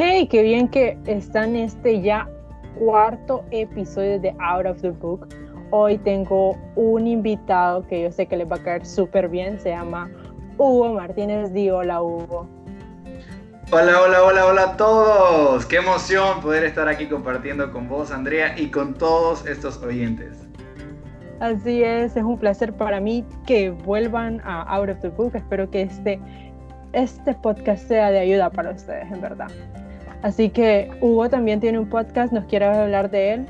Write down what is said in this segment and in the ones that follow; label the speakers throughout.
Speaker 1: Hey, qué bien que están este ya cuarto episodio de Out of the Book. Hoy tengo un invitado que yo sé que les va a caer súper bien, se llama Hugo Martínez. Di hola, Hugo.
Speaker 2: Hola, hola, hola, hola a todos. Qué emoción poder estar aquí compartiendo con vos, Andrea, y con todos estos oyentes.
Speaker 1: Así es, es un placer para mí que vuelvan a Out of the Book. Espero que este, este podcast sea de ayuda para ustedes, en verdad. Así que Hugo también tiene un podcast, ¿nos quiere hablar de él?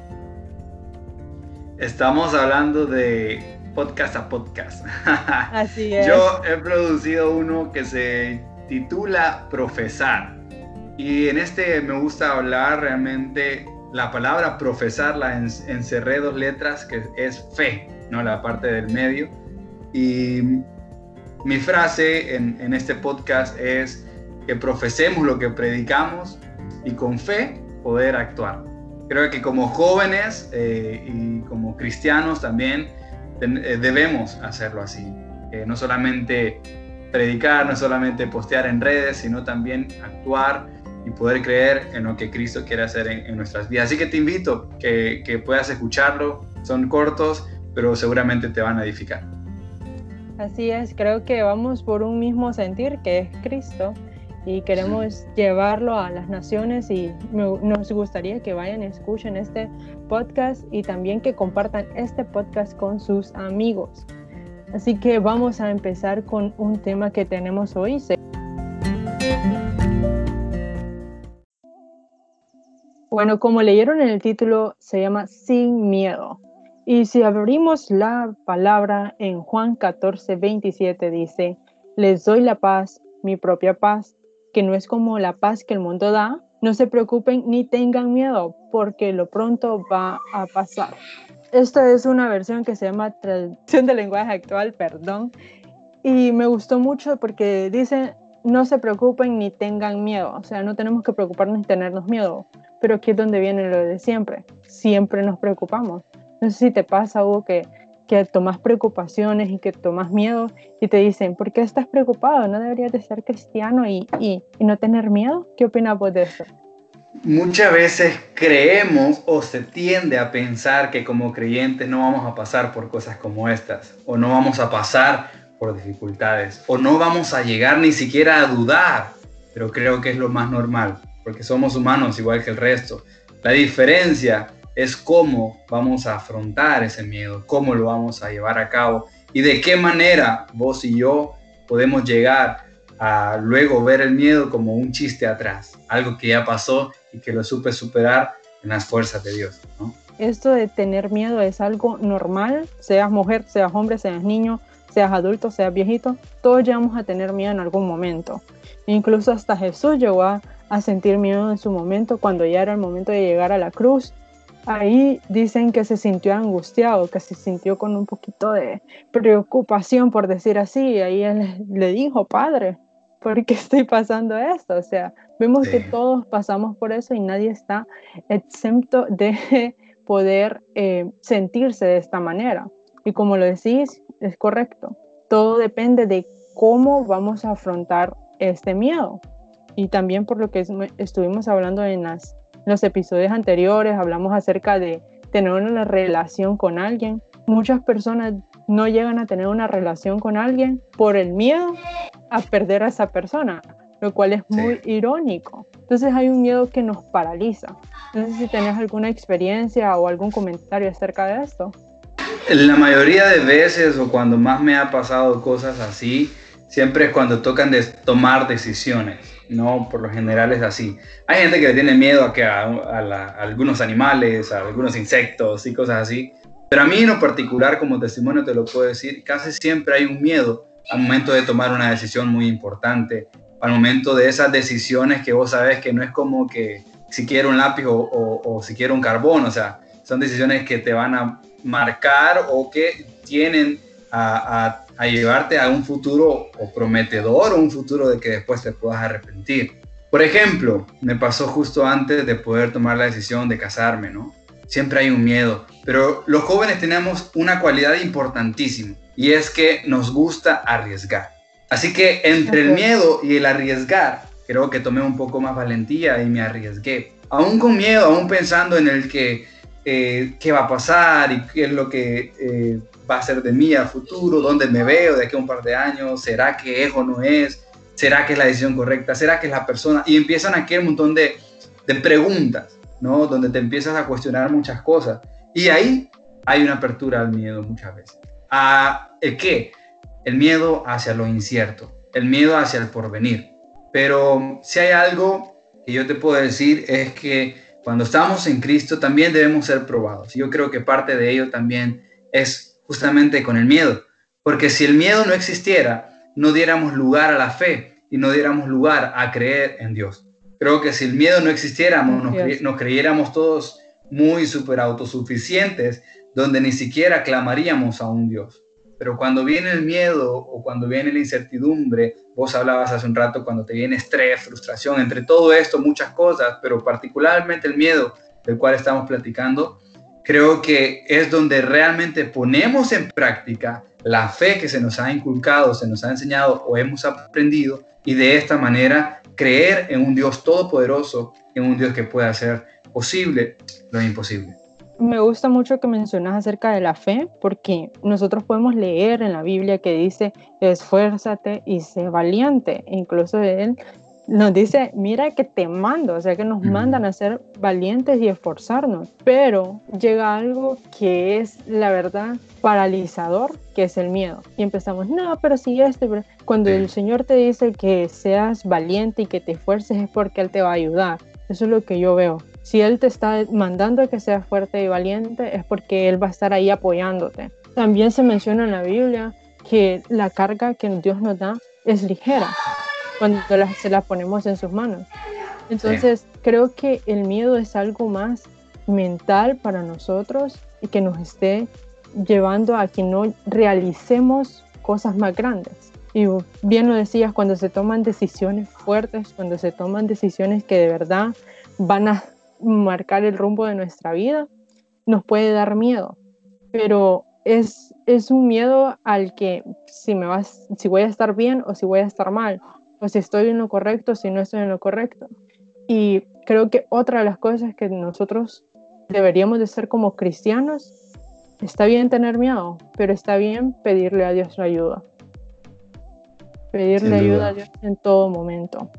Speaker 2: Estamos hablando de podcast a podcast.
Speaker 1: Así es.
Speaker 2: Yo he producido uno que se titula Profesar. Y en este me gusta hablar realmente la palabra profesarla en, encerré dos letras que es fe, ¿no? La parte del medio. Y mi frase en, en este podcast es que profesemos lo que predicamos y con fe poder actuar. Creo que como jóvenes eh, y como cristianos también eh, debemos hacerlo así. no solamente predicar, no solamente postear en redes, sino también actuar y poder creer en lo que Cristo quiere hacer en, nuestras vidas. Así que te invito que, que puedas escucharlo. Son cortos, pero seguramente te van a edificar.
Speaker 1: Así es, creo que vamos por un mismo sentir que es Cristo y queremos llevarlo a las naciones y nos gustaría que vayan escuchen este podcast y también que compartan este podcast con sus amigos. Así que vamos a empezar con un tema que tenemos hoy. Bueno, como leyeron en el título, se llama Sin Miedo. Y si abrimos la palabra en Juan 14, 27, dice, les doy la paz, mi propia paz que no es como la paz que el mundo da, no se preocupen ni tengan miedo, porque lo pronto va a pasar. Esta es una versión que se llama traducción del lenguaje actual, perdón, y me gustó mucho porque dice, no se preocupen ni tengan miedo, o sea, no tenemos que preocuparnos ni tenernos miedo, pero aquí es donde viene lo de siempre, siempre nos preocupamos. No sé si te pasa, Hugo, que que tomas preocupaciones y que tomas miedo y te dicen, ¿por qué estás preocupado? ¿No deberías de ser cristiano y, y, no tener miedo? ¿Qué opinas vos de eso?
Speaker 2: Muchas veces creemos o se tiende a pensar que como creyentes no vamos a pasar por cosas como estas, o no vamos a pasar por dificultades, o no vamos a llegar ni siquiera a dudar, pero creo que es lo más normal, porque somos humanos igual que el resto. La diferencia es cómo vamos a afrontar ese miedo, cómo lo vamos a llevar a cabo y de qué manera vos y yo podemos llegar a luego ver el miedo como un chiste atrás, algo que ya pasó y que lo supe superar en las fuerzas de Dios.
Speaker 1: Esto de tener miedo es algo normal, seas mujer, seas hombre, seas niño, seas adulto, seas viejito, todos llegamos a tener miedo en algún momento. Incluso hasta Jesús llegó a, a sentir miedo en su momento cuando ya era el momento de llegar a la cruz ahí dicen que se sintió angustiado, que se sintió con un poquito de preocupación, por decir así, y ahí él le dijo, padre, ¿por qué estoy pasando esto? O sea, vemos que todos pasamos por eso y nadie está exento de poder eh, sentirse de esta manera. Y como lo decís, es correcto. Todo depende de cómo vamos a afrontar este miedo. Y también por lo que estuvimos hablando en las los episodios anteriores hablamos acerca de tener una relación con alguien. Muchas personas no llegan a tener una relación con alguien por el miedo a perder a esa persona, lo cual es muy irónico. Entonces hay un miedo que nos paraliza. No sé si tenés alguna experiencia o algún comentario acerca de esto.
Speaker 2: La mayoría de veces o cuando más me ha pasado cosas así, siempre es cuando tocan de tomar decisiones no, por lo general es así. Hay gente que le tiene miedo a, que a, algunos animales, a algunos insectos y cosas así. Pero a mí en lo particular, como testimonio te lo puedo decir, casi siempre hay un miedo al momento de tomar una decisión muy importante, al momento de esas decisiones que vos sabes que no es como que si quiero un lápiz o, si quiero un carbón, o sea, son decisiones que te van a marcar o que tienen a llevarte a un futuro o prometedor o un futuro de que después te puedas arrepentir. Por ejemplo, me pasó justo antes de poder tomar la decisión de casarme, ¿no? Siempre hay un miedo, pero los jóvenes tenemos una cualidad importantísima y es que nos gusta arriesgar. Así que entre el miedo y el arriesgar, creo que tomé un poco más valentía y me arriesgué. Aún con miedo, aún pensando en el que eh, qué va a pasar y qué es lo que eh, va a ser de mí a futuro, dónde me veo de aquí a un par de años, será que es o no es, será que es la decisión correcta, será que es la persona. Y empiezan aquí un montón de, de preguntas, ¿no? Donde te empiezas a cuestionar muchas cosas. Y ahí hay una apertura al miedo muchas veces. ¿A el qué? El miedo hacia lo incierto, el miedo hacia el porvenir. Pero si hay algo que yo te puedo decir es que cuando estamos en Cristo también debemos ser probados. Yo creo que parte de ello también es justamente con el miedo. Porque si el miedo no existiera, no diéramos lugar a la fe y no diéramos lugar a creer en Dios. Creo que si el miedo no existiera, nos, creyéramos todos muy super autosuficientes, donde ni siquiera clamaríamos a un Dios. Pero cuando viene el miedo o cuando viene la incertidumbre, vos hablabas hace un rato cuando te viene estrés, frustración, entre todo esto muchas cosas, pero particularmente el miedo del cual estamos platicando, creo que es donde realmente ponemos en práctica la fe que se nos ha inculcado, se nos ha enseñado o hemos aprendido y de esta manera creer en un Dios todopoderoso, en un Dios que pueda hacer posible lo imposible.
Speaker 1: Me gusta mucho que mencionas acerca de la fe, porque nosotros podemos leer en la Biblia que dice, esfuérzate y sé valiente. Incluso él nos dice, mira que te mando, o sea que nos mandan a ser valientes y esforzarnos. Pero llega algo que es, la verdad, paralizador, que es el miedo. Y empezamos, no, pero si esto, cuando el Señor te dice que seas valiente y que te esfuerces es porque Él te va a ayudar. Eso es lo que yo veo. Si Él te está mandando a que seas fuerte y valiente, es porque Él va a estar ahí apoyándote. También se menciona en la Biblia que la carga que Dios nos da es ligera cuando se la ponemos en sus manos. Entonces, creo que el miedo es algo más mental para nosotros y que nos esté llevando a que no realicemos cosas más grandes. Y bien lo decías, cuando se toman decisiones fuertes, cuando se toman decisiones que de verdad van a marcar el rumbo de nuestra vida, nos puede dar miedo, pero es, es un miedo al que si, me vas, si voy a estar bien o si voy a estar mal, o si estoy en lo correcto si no estoy en lo correcto. Y creo que otra de las cosas que nosotros deberíamos de ser como cristianos, está bien tener miedo, pero está bien pedirle a Dios la ayuda. Pedirle ayuda a Dios en todo momento.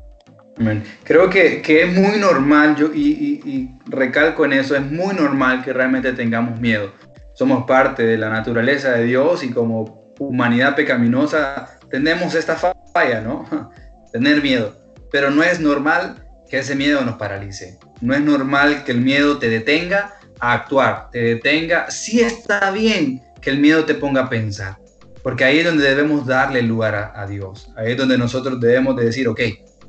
Speaker 2: Creo que, que, es muy normal, yo, y, y, recalco en eso, es muy normal que realmente tengamos miedo. Somos parte de la naturaleza de Dios y como humanidad pecaminosa tenemos esta falla, ¿no? Tener miedo. Pero no es normal que ese miedo nos paralice. No es normal que el miedo te detenga a actuar, te detenga. Sí está bien que el miedo te ponga a pensar, porque ahí es donde debemos darle lugar a, a Dios. Ahí es donde nosotros debemos de decir, ok,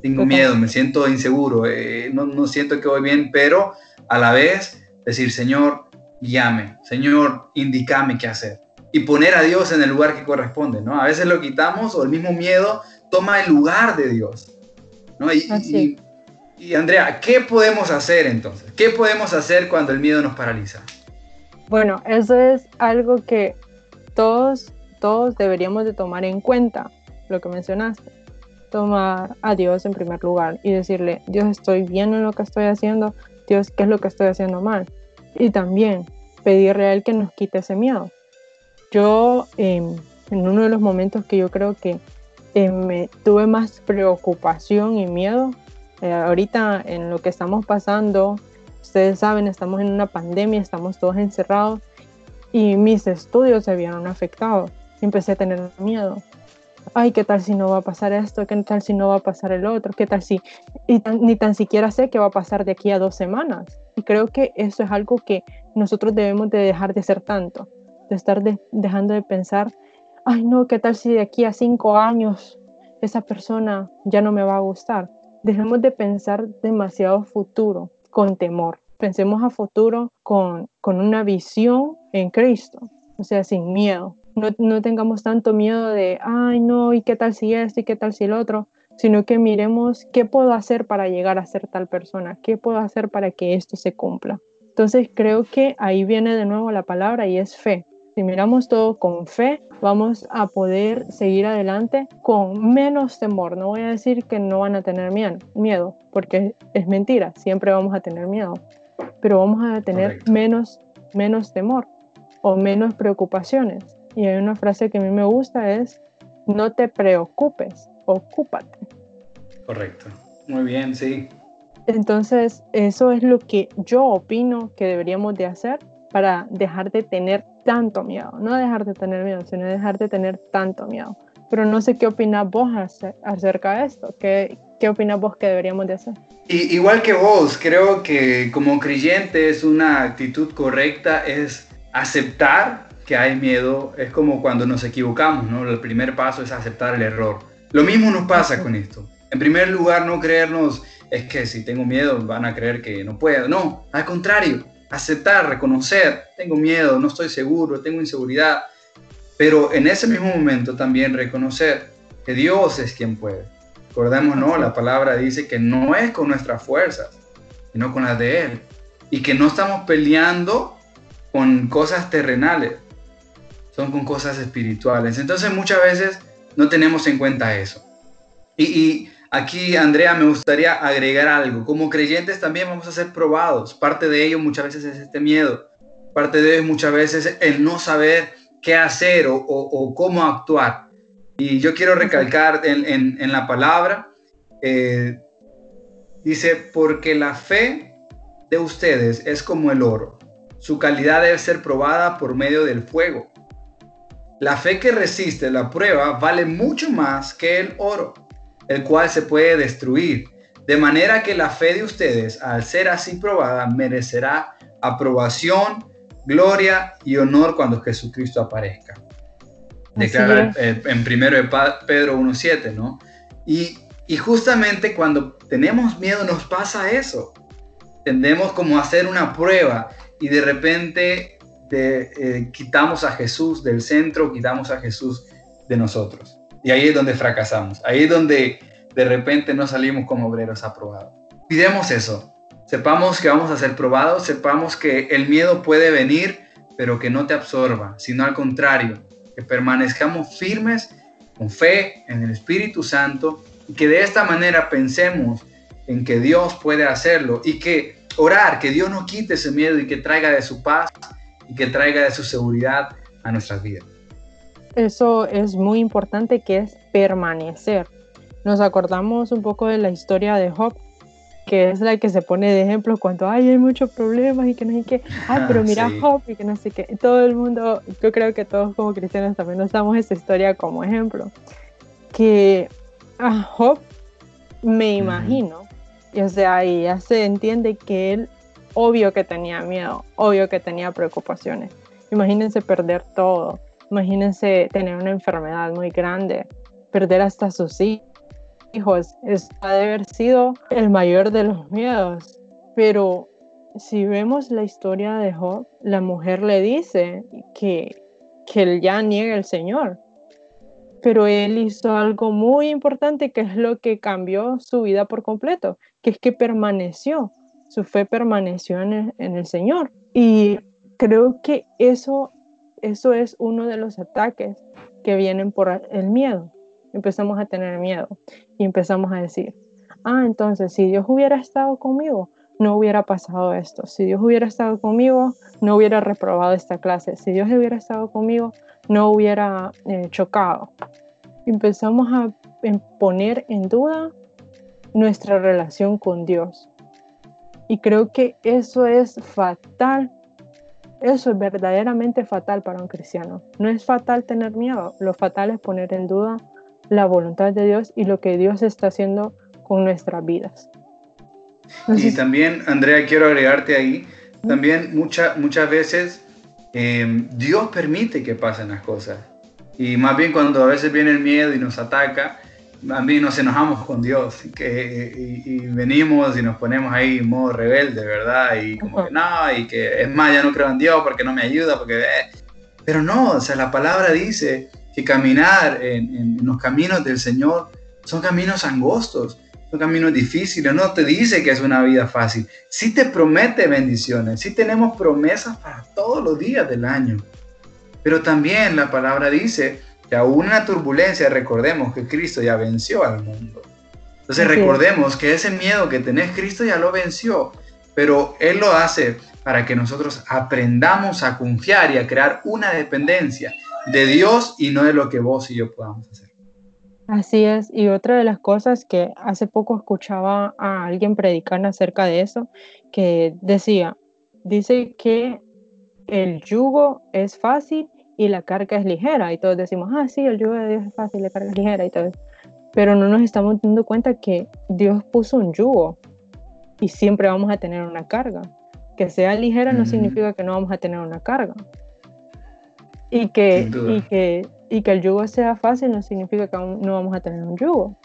Speaker 2: tengo miedo, me siento inseguro, eh, no, no, siento que voy bien, pero a la vez decir, Señor, llame, Señor, indícame qué hacer. Y poner a Dios en el lugar que corresponde, ¿no? A veces lo quitamos o el mismo miedo toma el lugar de Dios, ¿no? Y, y, Andrea, ¿qué podemos hacer entonces? ¿Qué podemos hacer cuando el miedo nos paraliza?
Speaker 1: Bueno, eso es algo que todos, todos deberíamos de tomar en cuenta, lo que mencionaste tomar a Dios en primer lugar y decirle, Dios, estoy bien en lo que estoy haciendo, Dios, ¿qué es lo que estoy haciendo mal? Y también pedirle a Él que nos quite ese miedo. Yo, em, en uno de los momentos que yo creo que em, me tuve más preocupación y miedo, eh, ahorita en lo que estamos pasando, ustedes saben, estamos en una pandemia, estamos todos encerrados y mis estudios se vieron afectados. Empecé a tener miedo ay, ¿qué tal si no va a pasar esto? ¿Qué tal si no va a pasar el otro? ¿Qué tal si... Y ni tan siquiera sé qué va a pasar de aquí a dos semanas. Y creo que eso es algo que nosotros debemos de dejar de ser tanto, de estar dejando de pensar, ay, no, ¿qué tal si de aquí a cinco años esa persona ya no me va a gustar? Dejemos de pensar demasiado futuro con temor. Pensemos a futuro con, con una visión en Cristo, o sea, sin miedo no, no tengamos tanto miedo de, ay, no, ¿y qué tal si esto y qué tal si el otro? Sino que miremos qué puedo hacer para llegar a ser tal persona, qué puedo hacer para que esto se cumpla. Entonces creo que ahí viene de nuevo la palabra y es fe. Si miramos todo con fe, vamos a poder seguir adelante con menos temor. No voy a decir que no van a tener miedo, porque es mentira, siempre vamos a tener miedo, pero vamos a tener menos, menos temor o menos preocupaciones. Y hay una frase que a mí me gusta es, no te preocupes, ocúpate.
Speaker 2: Correcto. Muy bien, sí.
Speaker 1: Entonces, eso es lo que yo opino que deberíamos de hacer para dejar de tener tanto miedo. No dejar de tener miedo, sino dejar de tener tanto miedo. Pero no sé qué opinas vos acerca de esto. ¿Qué, qué opinas vos que deberíamos de hacer?
Speaker 2: Y, igual que vos, creo que como creyente es una actitud correcta, es aceptar que hay miedo. Es como cuando nos equivocamos, ¿no? El primer paso es aceptar el error. Lo mismo nos pasa con esto. En primer lugar, no creernos, es que si tengo miedo van a creer que no puedo. No, al contrario, aceptar, reconocer, tengo miedo, no estoy seguro, tengo inseguridad, pero en ese mismo momento también reconocer que Dios es quien puede. Recordemos, La palabra dice que no es con nuestras fuerzas, sino con las de Él. Y que no estamos peleando con cosas terrenales, son con cosas espirituales. Entonces muchas veces no tenemos en cuenta eso. Y Aquí, Andrea, me gustaría agregar algo. Como creyentes también vamos a ser probados. Parte de ello muchas veces es este miedo. Parte de ello muchas veces el no saber qué hacer o, cómo actuar. Y yo quiero recalcar en, la palabra, eh, dice, porque la fe de ustedes es como el oro. Su calidad debe ser probada por medio del fuego. La fe que resiste la prueba vale mucho más que el oro el cual se puede destruir. De manera que la fe de ustedes, al ser así probada, merecerá aprobación, gloria y honor cuando Jesucristo aparezca. Declara en primero de Pedro 1.7, ¿no? Y, y justamente cuando tenemos miedo nos pasa eso. Tendemos como a hacer una prueba y de repente eh, quitamos a Jesús del centro, quitamos a Jesús de nosotros. Y ahí es donde fracasamos. Ahí es donde de repente no salimos como obreros aprobados. Pidemos eso. Sepamos que vamos a ser probados, sepamos que el miedo puede venir, pero que no te absorba, sino al contrario, que permanezcamos firmes con fe en el Espíritu Santo y que de esta manera pensemos en que Dios puede hacerlo y que orar, que Dios nos quite ese miedo y que traiga de su paz y que traiga de su seguridad a nuestras vidas.
Speaker 1: Eso es muy importante que es permanecer. Nos acordamos un poco de la historia de Job, que es la que se pone de ejemplo cuando Ay, hay muchos problemas y que no sé qué, ay, pero mira Job y que no sé qué. Todo el mundo, yo creo que todos como cristianos también nos damos esa historia como ejemplo. Que a Job me imagino, y o sea, ahí ya se entiende que él, obvio que tenía miedo, obvio que tenía preocupaciones. Imagínense perder todo Imagínense tener una enfermedad muy grande, perder hasta sus hijos. Ha de haber sido el mayor de los miedos. Pero si vemos la historia de Job, la mujer le dice que, que él ya niega al Señor. Pero él hizo algo muy importante que es lo que cambió su vida por completo, que es que permaneció, su fe permaneció en el, en el Señor. Y creo que eso eso es uno de los ataques que vienen por el miedo. Empezamos a tener miedo y empezamos a decir, ah, entonces si Dios hubiera estado conmigo, no hubiera pasado esto. Si Dios hubiera estado conmigo, no hubiera reprobado esta clase. Si Dios hubiera estado conmigo, no hubiera eh, chocado. Empezamos a poner en duda nuestra relación con Dios. Y creo que eso es fatal eso es verdaderamente fatal para un cristiano. No es fatal tener miedo, lo fatal es poner en duda la voluntad de Dios y lo que Dios está haciendo con nuestras vidas.
Speaker 2: y también, Andrea, quiero agregarte ahí, también muchas veces eh, Dios permite que pasen las cosas. Y más bien cuando a veces viene el miedo y nos ataca, también nos enojamos con Dios que, y, venimos y nos ponemos ahí en modo rebelde, ¿verdad? Y como que no, y que es más, ya no creo en Dios porque no me ayuda, porque... Eh. Pero no, o sea, la palabra dice que caminar en, en, los caminos del Señor son caminos angostos, son caminos difíciles, no te dice que es una vida fácil, sí te promete bendiciones, sí tenemos promesas para todos los días del año, Pero también la palabra dice la turbulencia recordemos que Cristo ya venció al mundo. Entonces recordemos que ese miedo que tenés, Cristo ya lo venció, pero Él lo hace para que nosotros aprendamos a confiar y a crear una dependencia de Dios y no de lo que vos y yo podamos hacer.
Speaker 1: Así es, y otra de las cosas que hace poco escuchaba a alguien predicar acerca de eso, que decía, dice que el yugo es fácil y la carga es ligera, y todos decimos, ah, sí, el yugo de Dios es fácil, la carga es ligera y todo, pero no nos estamos dando cuenta que Dios puso un yugo y siempre vamos a tener una carga. Que sea ligera no significa que no vamos a tener una carga. Y que, y que y que el yugo sea fácil no significa que no vamos a tener un yugo.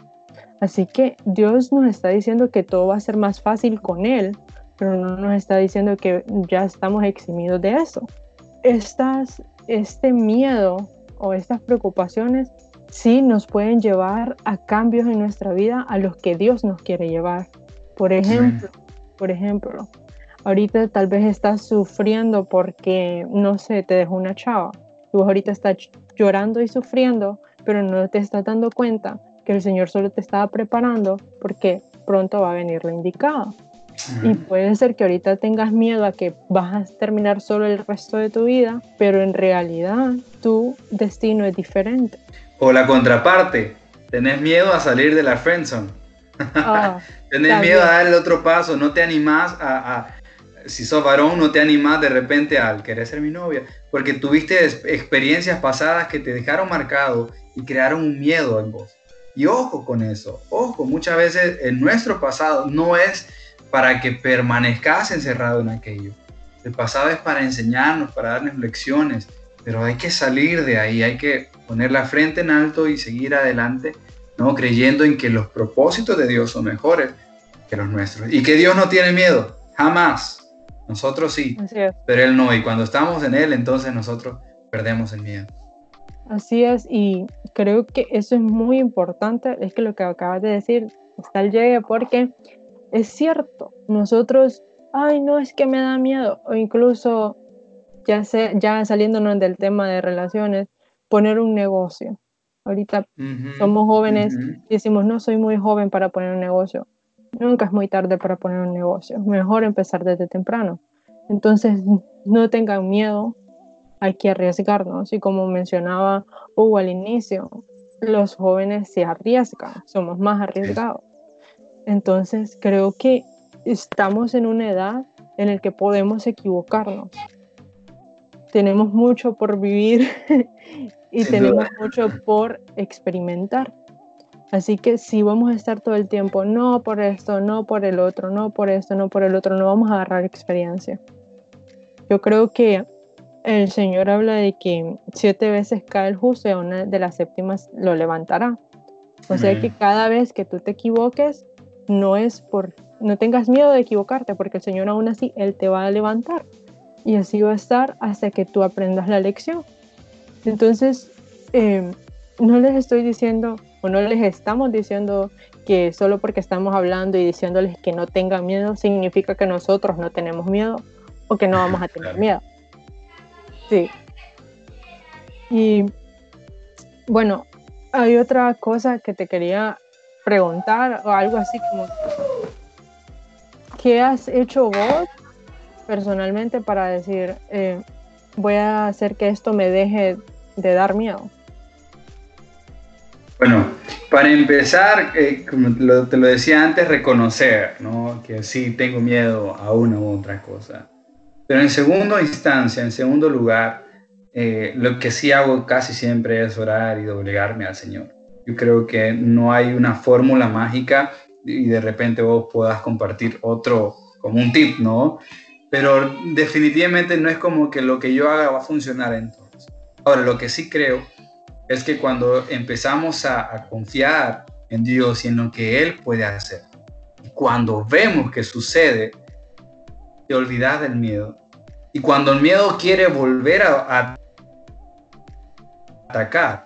Speaker 1: Así que Dios nos está diciendo que todo va a ser más fácil con Él, pero no nos está diciendo que ya estamos eximidos de eso. Estas, este miedo o estas preocupaciones sí nos pueden llevar a cambios en nuestra vida a los que Dios nos quiere llevar. Por ejemplo, por ejemplo, ahorita tal vez estás sufriendo porque, no sé, te dejó una chava. Tú ahorita estás llorando y sufriendo, pero no te estás dando cuenta que el Señor solo te estaba preparando porque pronto va a venir lo indicado. Y puede ser que ahorita tengas miedo a que vas a terminar solo el resto de tu vida, pero en realidad tu destino es diferente.
Speaker 2: O la contraparte, tenés miedo a salir de la friendzone. Ah, tenés miedo a dar el otro paso, no te animás a, si sos varón, no te animás de repente al querer ser mi novia, porque tuviste experiencias pasadas que te dejaron marcado y crearon un miedo en vos. Y ojo con eso, ojo, muchas veces en nuestro pasado no es para que permanezcas encerrado en aquello. El pasado es para enseñarnos, para darnos lecciones, pero hay que salir de ahí, hay que poner la frente en alto y seguir adelante, ¿no? creyendo en que los propósitos de Dios son mejores que los nuestros y que Dios no tiene miedo, jamás. Nosotros sí, pero Él no. Y cuando estamos en Él, entonces nosotros perdemos el miedo.
Speaker 1: Así es, y creo que eso es muy importante, es que lo que acabas de decir está el llegue, porque es cierto, nosotros, ay, no, es que me da miedo, o incluso, ya, sé, ya saliéndonos del tema de relaciones, poner un negocio. Ahorita somos jóvenes y decimos, no soy muy joven para poner un negocio. Nunca es muy tarde para poner un negocio. Mejor empezar desde temprano. Entonces, no tengan miedo, hay que arriesgarnos. Y como mencionaba Hugo al inicio, los jóvenes se arriesgan, somos más arriesgados. Entonces, creo que estamos en una edad en la que podemos equivocarnos. Tenemos mucho por vivir y tenemos mucho por experimentar. Así que si vamos a estar todo el tiempo, no por esto, no por el otro, no por esto, no por el otro, no vamos a agarrar experiencia. Yo creo que el Señor habla de que siete veces cae el justo y a una de las séptimas lo levantará. O sea que cada vez que tú te equivoques, no es por, no tengas miedo de equivocarte, porque el Señor aún así, Él te va a levantar. Y así va a estar hasta que tú aprendas la lección. Entonces, eh, no les estoy diciendo, no les estamos diciendo que solo porque estamos hablando y diciéndoles que no tengan miedo significa que nosotros no tenemos miedo o que no vamos a tener miedo. Sí. Y bueno, hay otra cosa que te quería preguntar o algo así como, ¿qué has hecho vos personalmente para decir, eh, voy a hacer que esto me deje de dar miedo?
Speaker 2: Bueno, para empezar, eh, como te lo decía antes, reconocer ¿no? que sí tengo miedo a una u otra cosa. Pero en segunda instancia, en segundo lugar, eh, lo que sí hago casi siempre es orar y doblegarme al Señor. Yo creo que no hay una fórmula mágica y de repente vos puedas compartir otro como un tip, ¿no? Pero definitivamente no es como que lo que yo haga va a funcionar entonces. Ahora, lo que sí creo es que cuando empezamos a, confiar en Dios y en lo que Él puede hacer, y cuando vemos que sucede, te olvidas del miedo. Y cuando el miedo quiere volver a, atacar,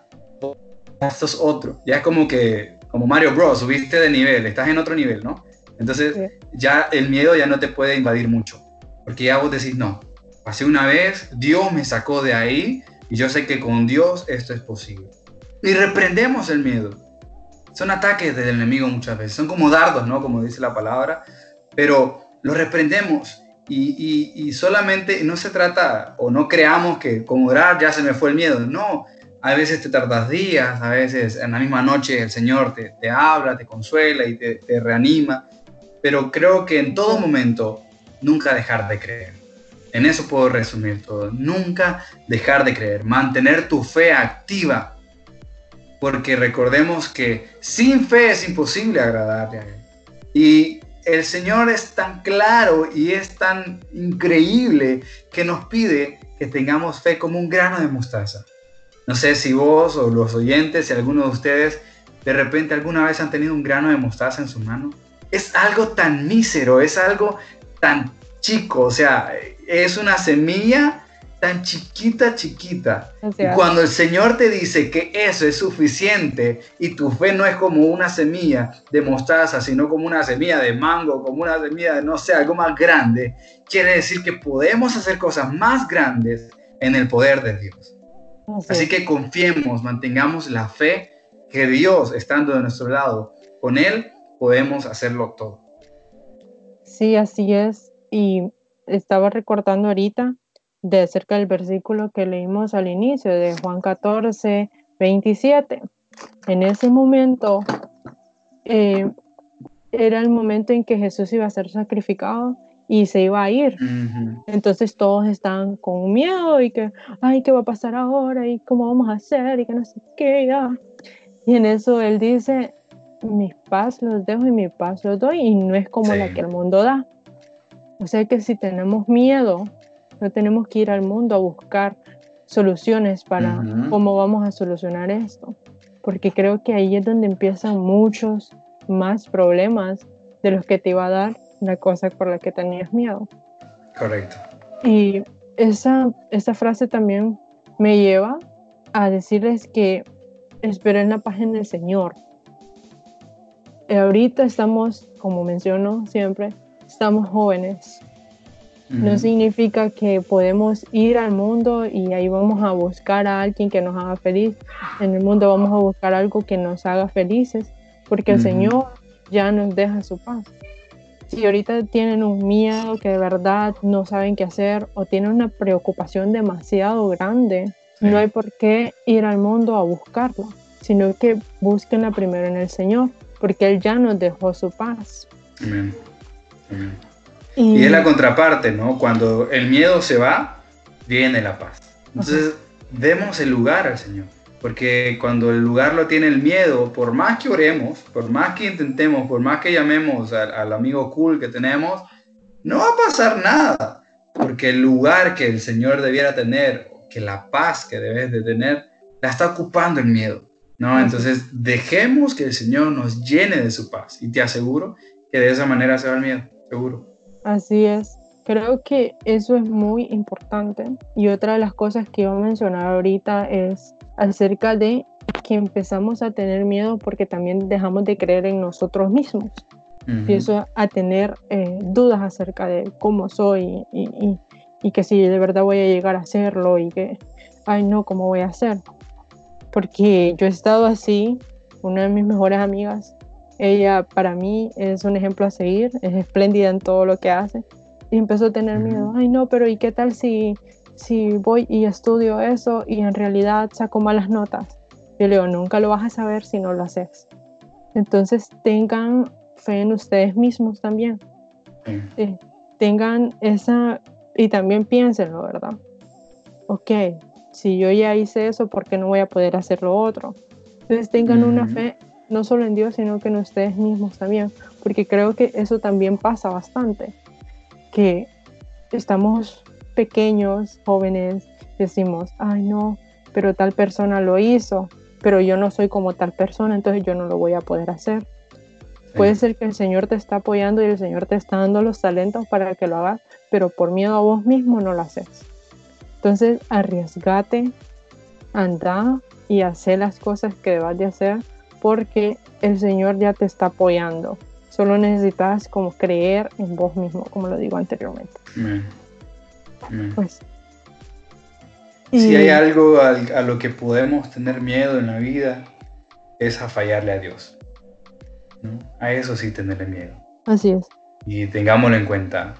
Speaker 2: esto es otro. Ya es como que, como Mario Bros, subiste de nivel, estás en otro nivel, ¿no? Entonces ya el miedo ya no te puede invadir mucho. Porque ya vos decís, no, pasé una vez, Dios me sacó de ahí, y yo sé que con Dios esto es posible. Y reprendemos el miedo. Son ataques del enemigo muchas veces, son como dardos, ¿no? Como dice la palabra, pero lo reprendemos y, y, solamente no se trata, o no creamos que con orar ya se me fue el miedo, no, a veces te tardas días, a veces en la misma noche el Señor te, te habla, te consuela y te, te reanima, pero creo que en todo momento nunca dejar de creer. En eso puedo resumir todo. Nunca dejar de creer, mantener tu fe activa, porque recordemos que sin fe es imposible agradarle a Él. Y el Señor es tan claro y es tan increíble que nos pide que tengamos fe como un grano de mostaza. No sé si vos o los oyentes, si alguno de ustedes de repente alguna vez han tenido un grano de mostaza en su mano. Es algo tan mísero, es algo tan chico, o sea, es una semilla tan chiquita, chiquita. Y cuando el Señor te dice que eso es suficiente y tu fe no es como una semilla de mostaza, sino como una semilla de mango, como una semilla de, no sé, algo más grande, quiere decir que podemos hacer cosas más grandes en el poder de Dios. Así que confiemos, mantengamos la fe que Dios, estando de nuestro lado, con Él podemos hacerlo todo.
Speaker 1: Sí, así es. Y estaba recordando ahorita de acerca del versículo que leímos al inicio de Juan 14, 27. En ese momento eh, era el momento en que Jesús iba a ser sacrificado y se iba a ir. Entonces todos estaban con miedo y que, ay, ¿qué va a pasar ahora? ¿Y cómo vamos a hacer? Y que no sé qué. Y en eso él dice, mis paz los dejo y mi paz los doy y no es como la que el mundo da. O sea que si tenemos miedo, no tenemos que ir al mundo a buscar soluciones para cómo vamos a solucionar esto. Porque creo que ahí es donde empiezan muchos más problemas de los que te iba a dar la cosa por la que tenías miedo.
Speaker 2: Correcto.
Speaker 1: Y esa, esa frase también me lleva a decirles que esperen la paz en el Señor. Ahorita estamos, como menciono siempre, estamos jóvenes. No significa que podemos ir al mundo y ahí vamos a buscar a alguien que nos haga feliz. En el mundo vamos a buscar algo que nos haga felices, porque el Señor ya nos deja su paz. Si ahorita tienen un miedo que de verdad no saben qué hacer o tienen una preocupación demasiado grande, no hay por qué ir al mundo a buscarla, sino que búsquenla primero en el Señor, porque Él ya nos dejó su paz.
Speaker 2: Amén. Y, es la contraparte, ¿no? Cuando el miedo se va, viene la paz. Entonces, demos el lugar al Señor. Porque cuando el lugar lo tiene el miedo, por más que oremos, por más que intentemos, por más que llamemos al, amigo cool que tenemos, no va a pasar nada. Porque el lugar que el Señor debiera tener, que la paz que debes de tener, la está ocupando el miedo. ¿no? Entonces, dejemos que el Señor nos llene de su paz. Y te aseguro que de esa manera se va el miedo, seguro.
Speaker 1: Así es. Creo que eso es muy importante. Y otra de las cosas que iba a mencionar ahorita es acerca de que empezamos a tener miedo porque también dejamos de creer en nosotros mismos. Empiezo a tener eh, dudas acerca de cómo soy y, y, que si de verdad voy a llegar a hacerlo y que, ay no, ¿cómo voy a hacer? Porque yo he estado así, una de mis mejores amigas ella para mí es un ejemplo a seguir, es espléndida en todo lo que hace. Y empezó a tener miedo, ay no, pero ¿y qué tal si, si voy y estudio eso y en realidad saco malas notas? Yo le digo, nunca lo vas a saber si no lo haces. Entonces tengan fe en ustedes mismos también. Eh, tengan esa, y también piénsenlo, ¿verdad? Ok, si yo ya hice eso, ¿por qué no voy a poder hacer lo otro? Entonces tengan una fe no solo en Dios, sino que en ustedes mismos también, porque creo que eso también pasa bastante, que estamos pequeños, jóvenes, decimos, ay no, pero tal persona lo hizo, pero yo no soy como tal persona, entonces yo no lo voy a poder hacer. Puede ser que el Señor te está apoyando y el Señor te está dando los talentos para que lo hagas, pero por miedo a vos mismo no lo haces. Entonces, arriesgate, anda y hace las cosas que debas de hacer porque el Señor ya te está apoyando. Solo necesitas como creer en vos mismo, como lo digo anteriormente. Pues
Speaker 2: Si hay algo a, a lo que podemos tener miedo en la vida, es a fallarle a Dios. ¿no? A eso sí tenerle miedo.
Speaker 1: Así es.
Speaker 2: Y tengámoslo en cuenta.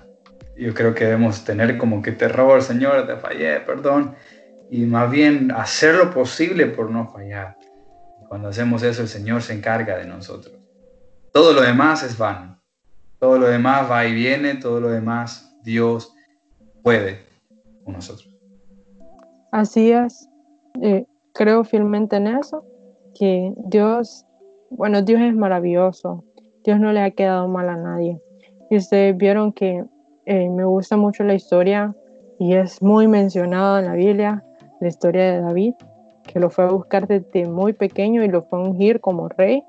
Speaker 2: Yo creo que debemos tener como que terror, Señor, te fallé, perdón. Y más bien hacer lo posible por no fallar. Cuando hacemos eso, el Señor se encarga de nosotros. Todo lo demás es vano. Todo lo demás va y viene, todo lo demás Dios puede con nosotros.
Speaker 1: Así es. Eh, creo fielmente en eso, que Dios, bueno, Dios es maravilloso. Dios no le ha quedado mal a nadie. Y ustedes vieron que eh, me gusta mucho la historia y es muy mencionada en la Biblia, la historia de David, que lo fue a buscar desde muy pequeño y lo fue a ungir como rey.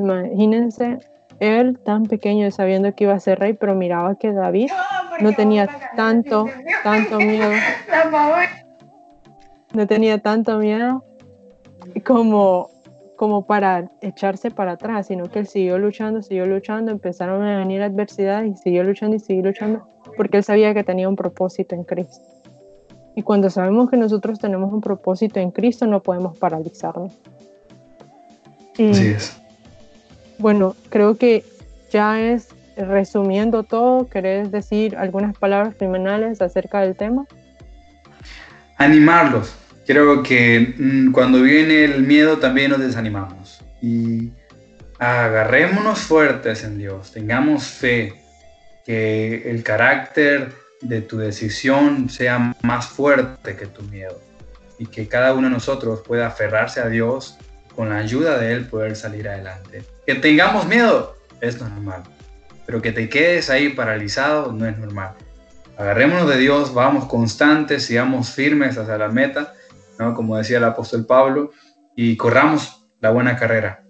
Speaker 1: Imagínense, él tan pequeño sabiendo que iba a ser rey, pero miraba que David no tenía tanto, tanto miedo. No tenía tanto miedo como como para echarse para atrás, sino que él siguió luchando, siguió luchando, empezaron a venir adversidades y siguió luchando y siguió luchando porque él sabía que tenía un propósito en Cristo. Y cuando sabemos que nosotros tenemos un propósito en Cristo, no podemos paralizarnos.
Speaker 2: Así es.
Speaker 1: Bueno, creo que ya es resumiendo todo, ¿querés decir algunas palabras criminales acerca del tema?
Speaker 2: Animarlos, creo que mm, cuando viene el miedo también nos desanimamos. Y agarrémonos fuertes en Dios, tengamos fe, que el carácter de tu decisión sea más fuerte que tu miedo y que cada uno de nosotros pueda aferrarse a Dios con la ayuda de Él poder salir adelante. Que tengamos miedo es normal, pero que te quedes ahí paralizado no es normal. Agarrémonos de Dios, vamos constantes, sigamos firmes hacia la meta como decía el apóstol Pablo, y corramos la buena carrera.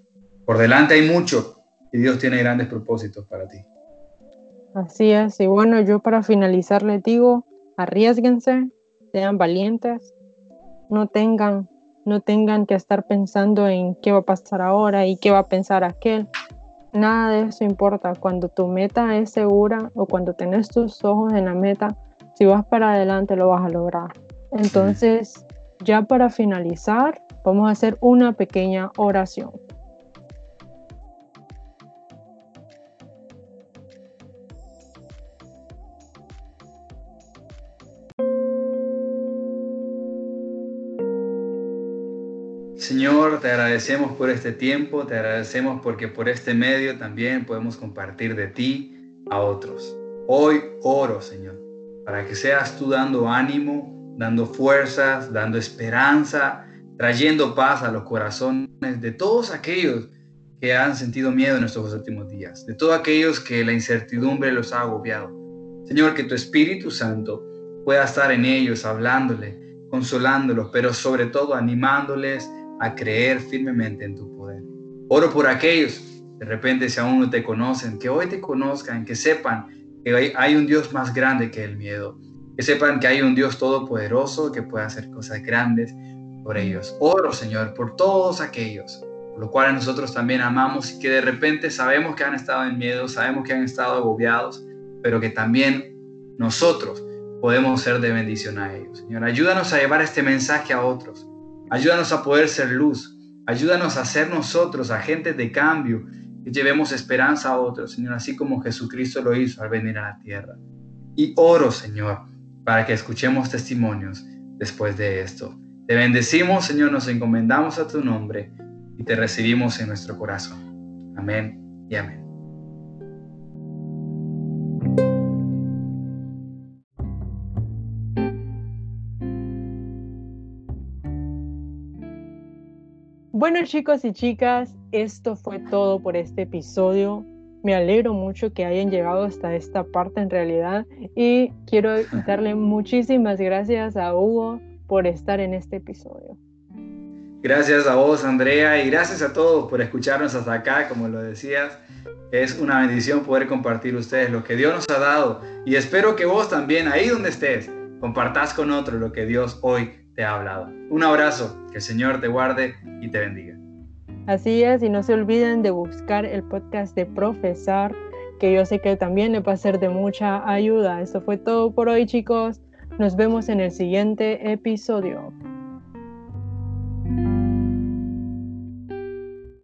Speaker 2: Por delante hay mucho y Dios tiene grandes propósitos para ti.
Speaker 1: Así es, y bueno, yo para finalizar les digo, arriesguense, sean valientes, no tengan, no tengan que estar pensando en qué va a pasar ahora y qué va a pensar aquel. Nada de eso importa. Cuando tu meta es segura o cuando tenés tus ojos en la meta, si vas para adelante lo vas a lograr. Entonces, ya para finalizar, vamos a hacer una pequeña oración.
Speaker 2: Señor, te agradecemos por este tiempo, te agradecemos porque por este medio también podemos compartir de ti a otros. Hoy oro, Señor, para que seas tú dando ánimo, dando fuerzas, dando esperanza, trayendo paz a los corazones de todos aquellos que han sentido miedo en estos últimos días, de todos aquellos que la incertidumbre los ha agobiado. Señor, que tu Espíritu Santo pueda estar en ellos, hablándole, consolándolos, pero sobre todo animándoles a creer firmemente en tu poder. Oro por aquellos, de repente si aún no te conocen, que hoy te conozcan, que sepan que hay un Dios más grande que el miedo, que sepan que hay un Dios todopoderoso que puede hacer cosas grandes por ellos. Oro, Señor, por todos aquellos, por los cuales nosotros también amamos y que de repente sabemos que han estado en miedo, sabemos que han estado agobiados, pero que también nosotros podemos ser de bendición a ellos. Señor, ayúdanos a llevar este mensaje a otros. Ayúdanos a poder ser luz. Ayúdanos a ser nosotros agentes de cambio y llevemos esperanza a otros, Señor, así como Jesucristo lo hizo al venir a la tierra. Y oro, Señor, para que escuchemos testimonios después de esto. Te bendecimos, Señor, nos encomendamos a tu nombre y te recibimos en nuestro corazón. Amén y amén.
Speaker 1: Bueno chicos y chicas, esto fue todo por este episodio. Me alegro mucho que hayan llegado hasta esta parte en realidad y quiero darle muchísimas gracias a Hugo por estar en este episodio.
Speaker 2: Gracias a vos, Andrea, y gracias a todos por escucharnos hasta acá, como lo decías. Es una bendición poder compartir ustedes lo que Dios nos ha dado y espero que vos también, ahí donde estés, compartas con otros lo que Dios hoy te ha hablado. Un abrazo, que el Señor te guarde y te bendiga.
Speaker 1: Así es, y no se olviden de buscar el podcast de Profesar, que yo sé que también le va a ser de mucha ayuda. Eso fue todo por hoy, chicos. Nos vemos en el siguiente episodio.